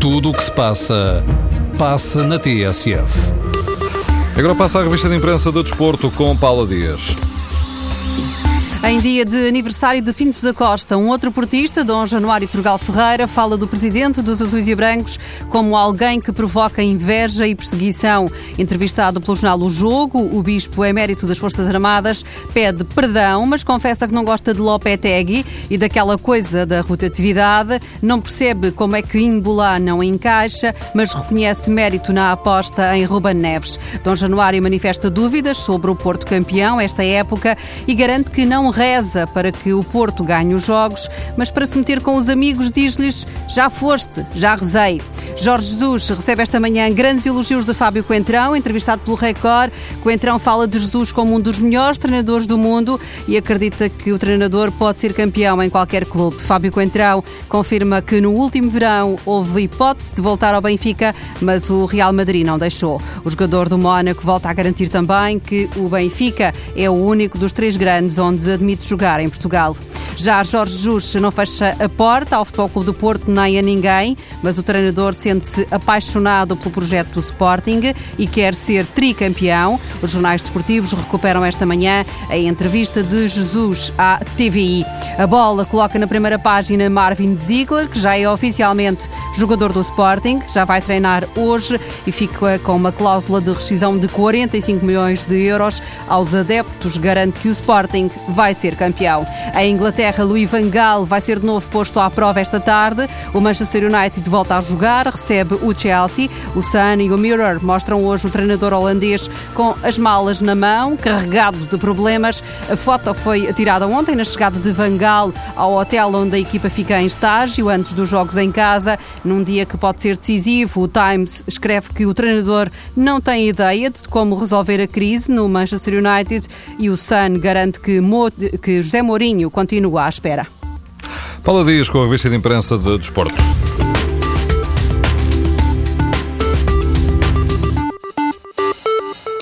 Tudo o que se passa, passa na TSF. Agora passa a revista de imprensa do Desporto com Paula Dias. Em dia de aniversário de Pinto da Costa, um outro portista, Dom Januário Turgal Ferreira, fala do presidente dos Azuis e Brancos como alguém que provoca inveja e perseguição. Entrevistado pelo jornal O Jogo, o bispo emérito das Forças Armadas pede perdão, mas confessa que não gosta de Lopetegui e daquela coisa da rotatividade, não percebe como é que Imbolá não encaixa, mas reconhece mérito na aposta em Ruben Neves. Dom Januário manifesta dúvidas sobre o Porto campeão esta época e garante que não reza para que o Porto ganhe os jogos, mas para se meter com os amigos diz-lhes já foste, já rezei. Jorge Jesus recebe esta manhã grandes elogios de Fábio Coentrão, entrevistado pelo Record. Coentrão fala de Jesus como um dos melhores treinadores do mundo e acredita que o treinador pode ser campeão em qualquer clube. Fábio Coentrão confirma que no último verão houve hipótese de voltar ao Benfica, mas o Real Madrid não deixou. O jogador do Mónaco volta a garantir também que o Benfica é o único dos três grandes onde admite jogar em Portugal. Já Jorge Jesus não fecha a porta ao Futebol Clube do Porto nem a ninguém, mas o treinador sente-se apaixonado pelo projeto do Sporting e quer ser tricampeão. Os jornais desportivos recuperam esta manhã a entrevista de Jesus à TVI. A bola coloca na primeira página Marvin Ziegler, que já é oficialmente jogador do Sporting, já vai treinar hoje e fica com uma cláusula de rescisão de 45 milhões de euros aos adeptos, garante que o Sporting vai ser campeão. A Inglaterra, Louis van Gaal vai ser de novo posto à prova esta tarde. O Manchester United volta a jogar, recebe o Chelsea. O Sun e o Mirror mostram hoje o treinador holandês com as malas na mão, carregado de problemas. A foto foi tirada ontem na chegada de Van Gaal ao hotel onde a equipa fica em estágio antes dos jogos em casa. Num dia que pode ser decisivo, o Times escreve que o treinador não tem ideia de como resolver a crise no Manchester United e o Sun garante que, Mo que José Mourinho continua à espera. Paula Dias com a revista de imprensa de Desporto.